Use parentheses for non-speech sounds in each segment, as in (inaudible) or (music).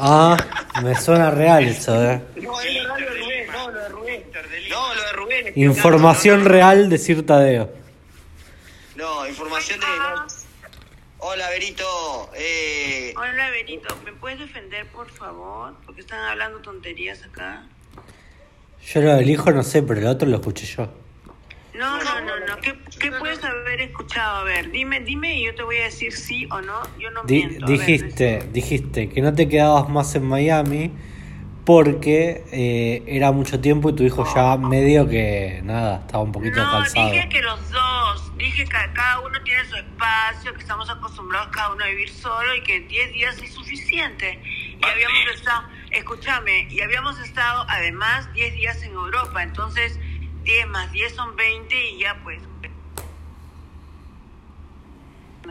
Ah, me suena real eso, eh. No, es verdad lo de Rubén, no, lo de Rubén. No, lo de Rubén. Información real de Sir Tadeo. No, información de... no. Hola, Berito. Eh, Hola, Benito, ¿me puedes defender, por favor? Porque están hablando tonterías acá. Yo lo del hijo no sé, pero el otro lo escuché yo. No, no, no, no. ¿Qué, qué puedes haber escuchado? A ver, dime, dime y yo te voy a decir sí o no. Yo no Di- miento. Ver, dijiste, dijiste que no te quedabas más en Miami porque eh, era mucho tiempo y tu hijo ya medio que nada, estaba un poquito No, cansado. dije que los dos. Dije que cada uno tiene su espacio, que estamos acostumbrados cada uno a vivir solo y que 10 días es suficiente. Y habíamos estado, escúchame, y habíamos estado además 10 días en Europa. Entonces, 10 más 10 son 20 y ya pues.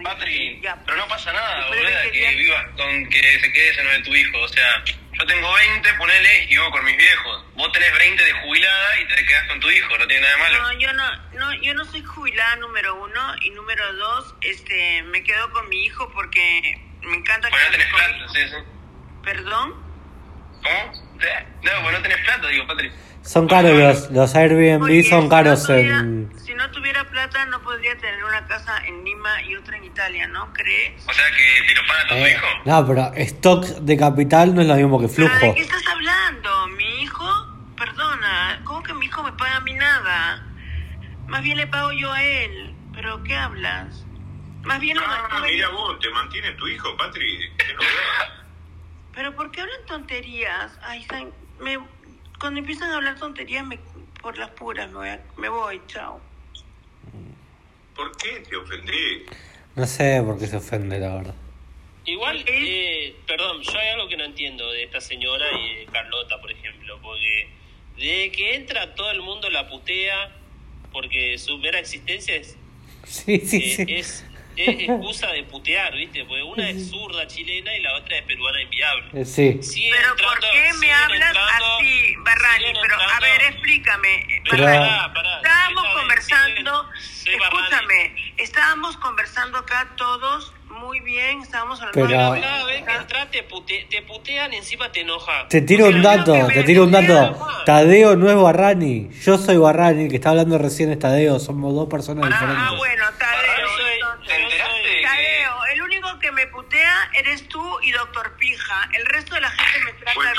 Patri, ya, pero no pasa nada, boluda, 20 que vivas con que se quede ese no de tu hijo. O sea, yo tengo 20, ponele, y vivo con mis viejos. Vos tenés 20 de jubilada y te quedás con tu hijo, no tiene nada de malo. No, yo no, no, yo no soy jubilada número uno y número dos, este, me quedo con mi hijo porque me encanta Pues no tenés plata, sí, sí. ¿Perdón? ¿Cómo? No, pues no tenés plata, digo, Patri. Son caros los, los Airbnb, Porque son caros tuviera- en... Si no tuviera plata no podría tener una casa en Lima y otra en Italia, ¿no crees? O sea que te lo paga todo tu Eh, hijo. no, pero stock de capital no es lo mismo que ¿Pero flujo. ¿De qué estás hablando? ¿Mi hijo? Perdona, ¿cómo que mi hijo me paga a mí nada? Más bien le pago yo a él. ¿Pero qué hablas? Más bien lo No, mira yo. vos, te mantiene tu hijo, Patri. Qué novedad. Pero ¿por qué hablan tonterías? Ay, me, cuando empiezan a hablar tonterías me, por las puras me voy, a- me voy, chao. ¿Por qué te ofendí? No sé por qué se ofende, la verdad. Igual, eh, perdón, yo hay algo que no entiendo de esta señora y de Carlota, por ejemplo, porque de que entra todo el mundo la putea porque su mera existencia es, Sí, sí, eh, sí. es, es (laughs) excusa de putear, ¿viste? Porque una es zurda chilena y la otra es peruana inviable. Eh, Sí. Siguen Pero ¿por qué me hablas entrando- así, Barrani? Pero a ver, explícame. Pero Barrani. pará, pará, estábamos conversando, siguen- escúchame, estábamos conversando acá todos muy bien, estábamos hablando Pero- de Cada vez que entras te, pute- te putean y encima te enoja. Te tiro un Pero dato, te tiro un dato. Tadeo no es Barrani. Yo soy Barrani, el que está hablando recién es Tadeo. Somos dos personas Ah, diferentes. bueno, eres tú y Doctor Pija. El resto de la gente me trata de.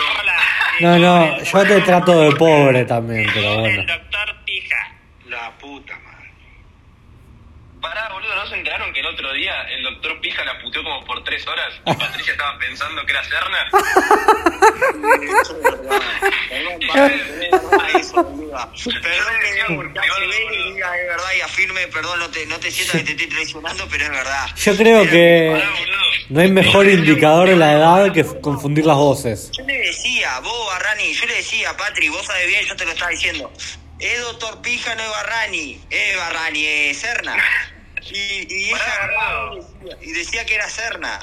(laughs) No, no, yo te trato de pobre también, pero El bueno. doctor Pija. La puta madre. Pará, boludo, ¿no se enteraron que el otro día el doctor Pija la puteó como por tres horas y Patricia estaba pensando que era Serna? Perdón, que diga porque diga es (laughs) verdad y afirme, perdón, no te, no te sientas que te estoy traicionando, pero es verdad. Yo creo que Pará, boludo. No hay mejor indicador de la edad que confundir las voces. Yo le decía, vos Barrani, yo le decía, Patri, vos sabés bien, yo te lo estaba diciendo. Es doctor Pija, no es Barrani. Es Barrani, es Serna. Y, y ella agarraba y decía, y decía que era Serna.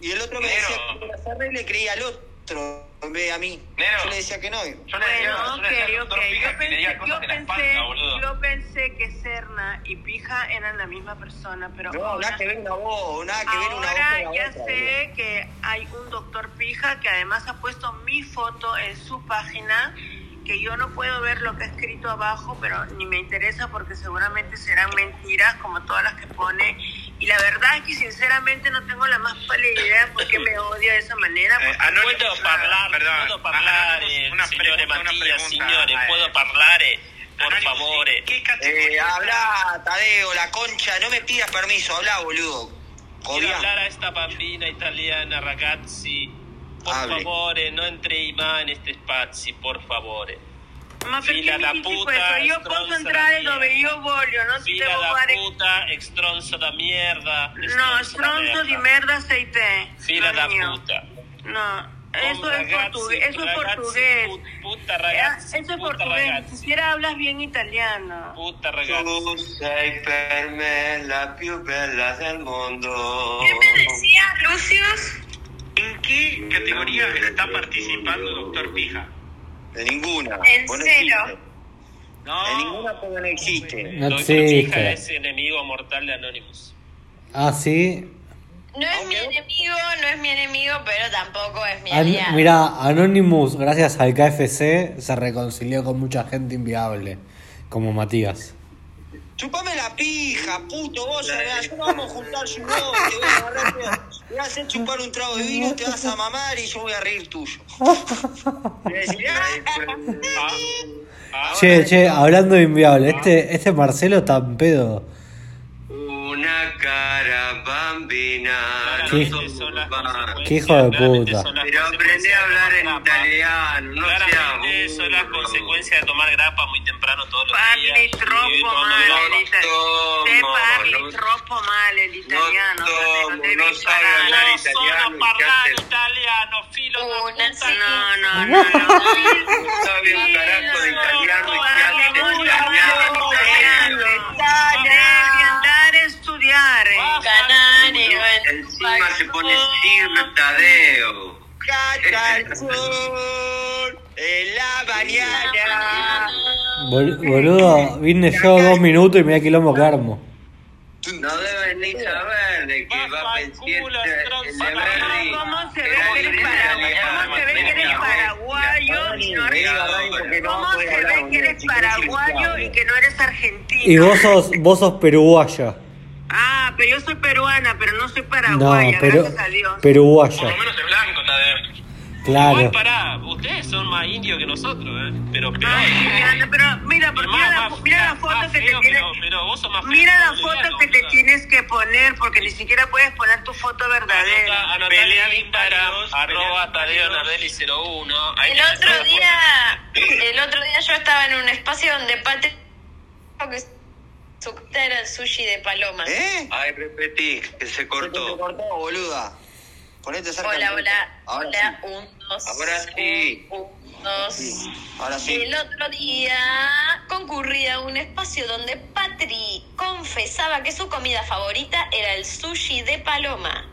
Y el otro me decía que era Serna y le creía al otro de a mí. Nero. Yo le decía que no. Yo le decía, Bueno, yo le decía al ok, doctor ok. Pija Yo le pensé, yo pensé, espalda, yo pensé que Serna y Pija eran la misma persona, pero No, ahora, nada que ver una voz, nada que ver una ahora ya otra, sé que hay un doctor Pija que además ha puesto mi foto en su página, que yo no puedo ver lo que ha escrito abajo, pero ni me interesa porque seguramente serán mentiras como todas las que pone. Y la verdad es que sinceramente no tengo la más pálida idea por qué me odia de esa manera. Eh, porque- Anónimo, Puedo hablar, perdón, puedo hablar, Anónimo, una signore pregunta, una Mattia, pregunta, signore, eh. puedo hablar, por. ¿Qué Eh, habla, Tadeo, la concha, no me pidas permiso, habla, boludo. Quiero hablar a esta bambina italiana, ragazzi. Por favore, no entrei mai in questi spazi, por favore. Ma perché Fila dici puta, questo? Io posso entrare da dove merda. io voglio, non ti Fila devo da fare... puta, stronzo da mierda. No, stronzo di merda sei te. Fila io. puta. No, eso es ragazzi, portugués. Eso es ragazzi, portugués. put- puta ragazzi, Eso es puta portugués. Ni siquiera hablas bien italiano. Puta ragazzi. Tu sei per me la più bella del mondo. ¿Qué me decías, Lucius? ¿En qué categoría está participando Doctor Pija? De ninguna. ¿En Vos no existe. No. De ninguna porque no existe. No existe. es enemigo mortal de Anonymous. Ah, sí. No es mi enemigo, no es mi enemigo, pero tampoco es mi An- aliado. mira, Anonymous, gracias al KFC, se reconcilió con mucha gente inviable, como Matías. Chupame la pija, puto, vos, no vamos a juntar su voz, te voy a agarrar, te voy a hacer chupar un trago de vino, te vas a mamar y yo voy a reír tuyo. "Ah, Ah, Che, che, hablando de inviable, este, este Marcelo está en pedo. Bambina. ¿Qué? no hijo de puta. Pero aprendí a hablar en italiano, no Claramente seas son las consecuencias de tomar grapa muy temprano todos los Parli días. troppo Y tomando male l'italiano. Te parli no- troppo male l'italiano. no no sai hablar No italiano, sono parlare italiano, filo da Una puta. sí. No, no, no, no. No sabe un carajo de italiano y Parli italiano. Devi andare a studiare. Encima se pone Sir Tadeo. Cacha el sol en la mañana. Bol- boludo, vine yo dos minutos y me da quilombo que armo. No deben ni saber de que va a pensar el. ¿Cómo se ve que eres paraguayo? ¿Cómo se ve que eres paraguayo y no ¿Cómo se ve que eres paraguayo y que no eres argentino? Y vos sos, vos sos peruguaya. Ah, pero yo soy peruana, pero no soy No, paraguaya, pero, gracias a Dios. Por peruguaya. lo menos es blanco, Tadeo. Claro. Igual pará, ustedes son más indios que nosotros, ¿eh? Pero peor. Ay, pero mira, Pero mira, la, mira la foto que te tienes. pero- pero vos sos más Mira que la foto que te tienes que poner, porque ni siquiera puedes poner tu foto verdadera. Anota, anota Pelean en Instagram, arroba Tadeo. Nardelli 01. Ahí El tenés otro día, el otro día yo estaba en un espacio donde Pati que su era el sushi de paloma. ¿Eh? Ay, repetí, que se Se te cortó. cortó, boluda. Ponete cerca. Hola, hola. Ahora hola, sí. un, dos. Ahora sí. Un, un, dos. Ahora sí. El otro día concurrí a un espacio donde Patri confesaba que su comida favorita era el sushi de paloma.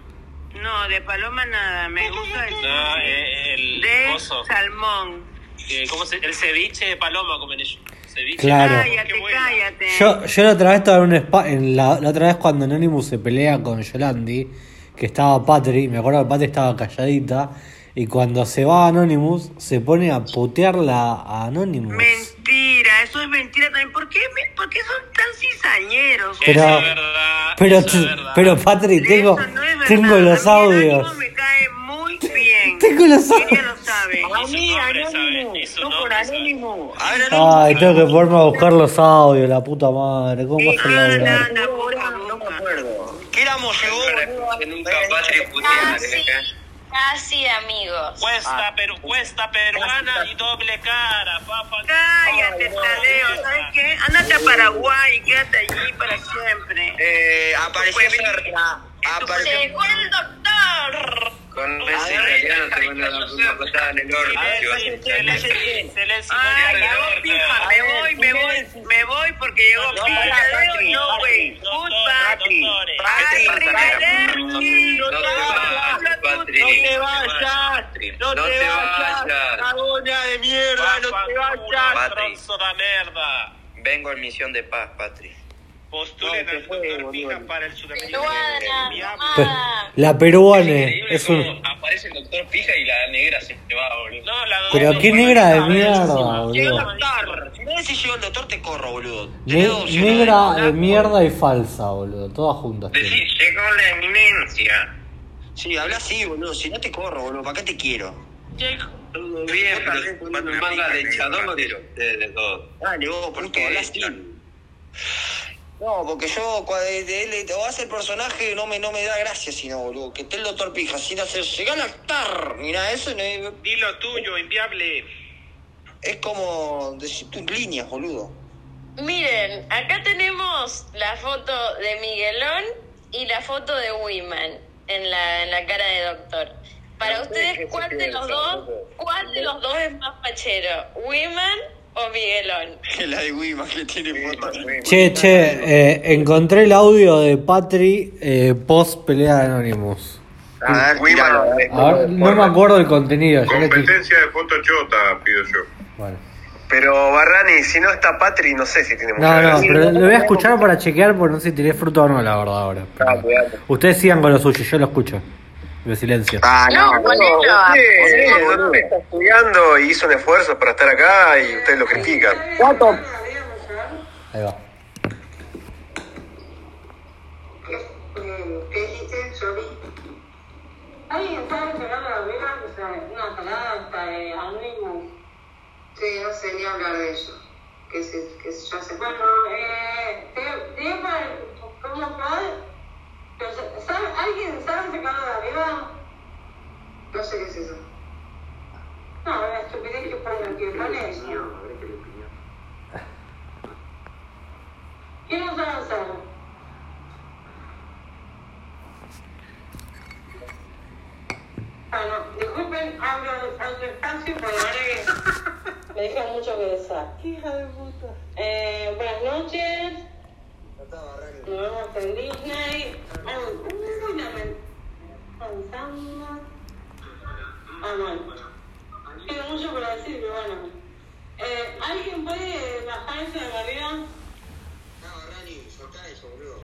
No, de paloma nada, me (laughs) gusta el No, eh, el de coso. salmón. Eh, ¿Cómo se, el ceviche de paloma comen ellos. Ceviche. Claro. Cállate, cállate. Yo, yo la otra vez estaba en un spa, en la, la otra vez cuando Anonymous se pelea con Yolandi, que estaba Patri, me acuerdo que Patri estaba calladita, y cuando se va Anonymous, se pone a putearla a Anonymous. Mentira, eso es mentira también. ¿Por qué, me- por qué son tan cizañeros? Pero- Eso es verdad. Pero, eso es verdad. pero Patri, tengo, no tengo los A audios. me cae muy bien. Tengo los audios. A mí, Anónimo. No por. Anónimo. A. Ay, tengo que ponerme a buscar los audios, la puta madre. ¿Cómo laburar? anda, poca No me acuerdo. ¿Qué éramos yo? Nunca Casi, casi amigos. Cuesta, peru, cuesta peruana y doble cara, papá. Cállate, Tadeo. ¿Sabes qué? Ándate a Paraguay y quédate allí para siempre. Eh, apareció cerca. Apareció. Llegó el doctor. Con ese italiano te van a dar una patada en el orto. me voy, me voy, me voy porque llegó No, güey. Patri, Patri, Patri. Patri. Patri, arrivederci. No te vayas. No te vayas. Cagona de mierda. No te vayas. Patri. Vengo en misión de paz, Patri. Postulen No, al fue, doctor. Pija para el sudamericano. La peruana es un... aparece el doctor Pija y la negra se va, boludo. No, la Pero qué negra de mierda, boludo. Si no decís llegó el doctor, te corro, boludo. Negra de mierda y falsa, boludo. Todas juntas. tiene. Decí, llegó la eminencia. Sí, habla así, boludo. Si no te corro, boludo. ¿Para qué te quiero? Todo bien, pero cuando manga de ustedes de todo. Dale, vos, puto, habla así. No, porque yo, cuando de, de él, o hace el personaje, no me, no me da gracia, sino, boludo. Que esté el doctor Pija sin hacer. Llegar al actar. Mira, eso no es, Dilo tuyo, inviable. es como decir tus líneas, boludo. Miren, acá tenemos la foto de Miguelón y la foto de Wiman en la, en la cara de doctor. Para ustedes, ¿cuál de los dos, cuál de los dos es más fachero? ¿Wiman o Miguelón? (laughs) La de Wima que tiene fotos. Che, che, eh, encontré el audio de Patri eh, post pelea de Anonymous. A ver, Wima, A ver, no me acuerdo del contenido. ya le estoy- Competencia de foto chota, pido yo. Bueno. Pero Barrani, si no está Patri, no sé si tiene mucha No, no, gracia. pero lo voy a escuchar para chequear porque no sé si tiré fruto o no, la verdad, ahora. Pero dale. Ustedes sigan con lo suyo, yo lo escucho. De silencio. Ah, no, No, no, ponelo. Usted está estudiando y hizo un esfuerzo para estar acá y ustedes lo critican. Ahí va. ¿Qué dijiste, Sobi? ¿Alguien sabe sacar la vela? O sea, una salada hasta de Anonymous. Sí, no sé ni hablar de eso. Que, se, que ya se... Bueno, eh, te digo para... ¿Cómo fue? Pero, ¿sabe, ¿Alguien sabe sacar la vela? No sé qué es eso. No, la estupidez que pone, que pone eso. ¿Quién no sabe hacerlo? Ah, no, disculpen, hablo despacio porque me deja mucho que desear. Hija de puta. Eh, buenas noches. Nos vemos en Disney. Uy, Pensando. Ah, bueno. Tengo mucho por decir, pero bueno. Eh, ¿Alguien puede bajar eso de arriba?